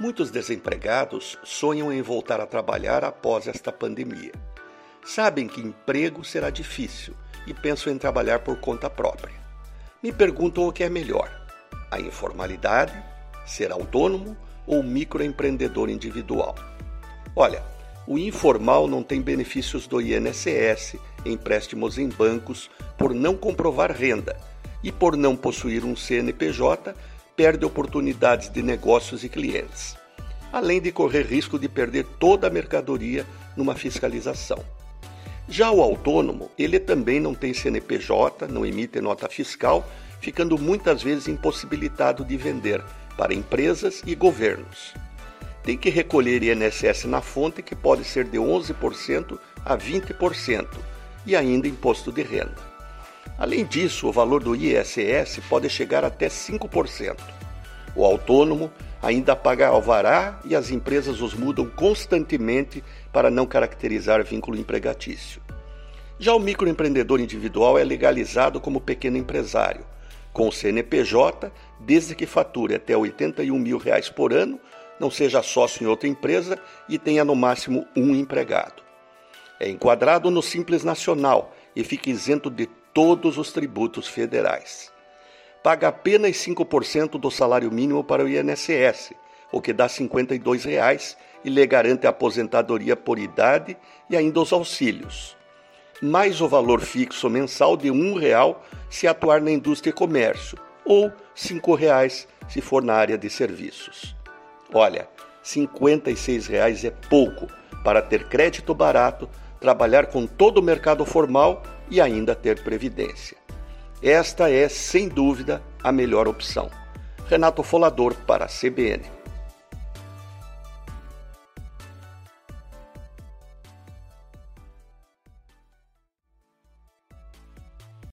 Muitos desempregados sonham em voltar a trabalhar após esta pandemia. Sabem que emprego será difícil e pensam em trabalhar por conta própria. Me perguntam o que é melhor: a informalidade, ser autônomo ou microempreendedor individual. Olha, o informal não tem benefícios do INSS, empréstimos em bancos, por não comprovar renda e por não possuir um CNPJ, perde oportunidades de negócios e clientes, além de correr risco de perder toda a mercadoria numa fiscalização. Já o autônomo, ele também não tem CNPJ, não emite nota fiscal, ficando muitas vezes impossibilitado de vender para empresas e governos. Tem que recolher INSS na fonte, que pode ser de 11% a 20%, e ainda imposto de renda. Além disso, o valor do ISS pode chegar até 5%. O autônomo ainda paga alvará e as empresas os mudam constantemente para não caracterizar vínculo empregatício. Já o microempreendedor individual é legalizado como pequeno empresário, com o CNPJ, desde que fature até 81 mil reais por ano, não seja sócio em outra empresa e tenha no máximo um empregado. É enquadrado no Simples Nacional e fica isento de todos os tributos federais. Paga apenas 5% do salário mínimo para o INSS, o que dá 52 reais, e lhe garante a aposentadoria por idade e ainda os auxílios. Mais o valor fixo mensal de R$ real se atuar na indústria e comércio, ou 5 reais se for na área de serviços. Olha, 56 reais é pouco para ter crédito barato, trabalhar com todo o mercado formal e ainda ter previdência. Esta é, sem dúvida, a melhor opção. Renato Folador para a CBN.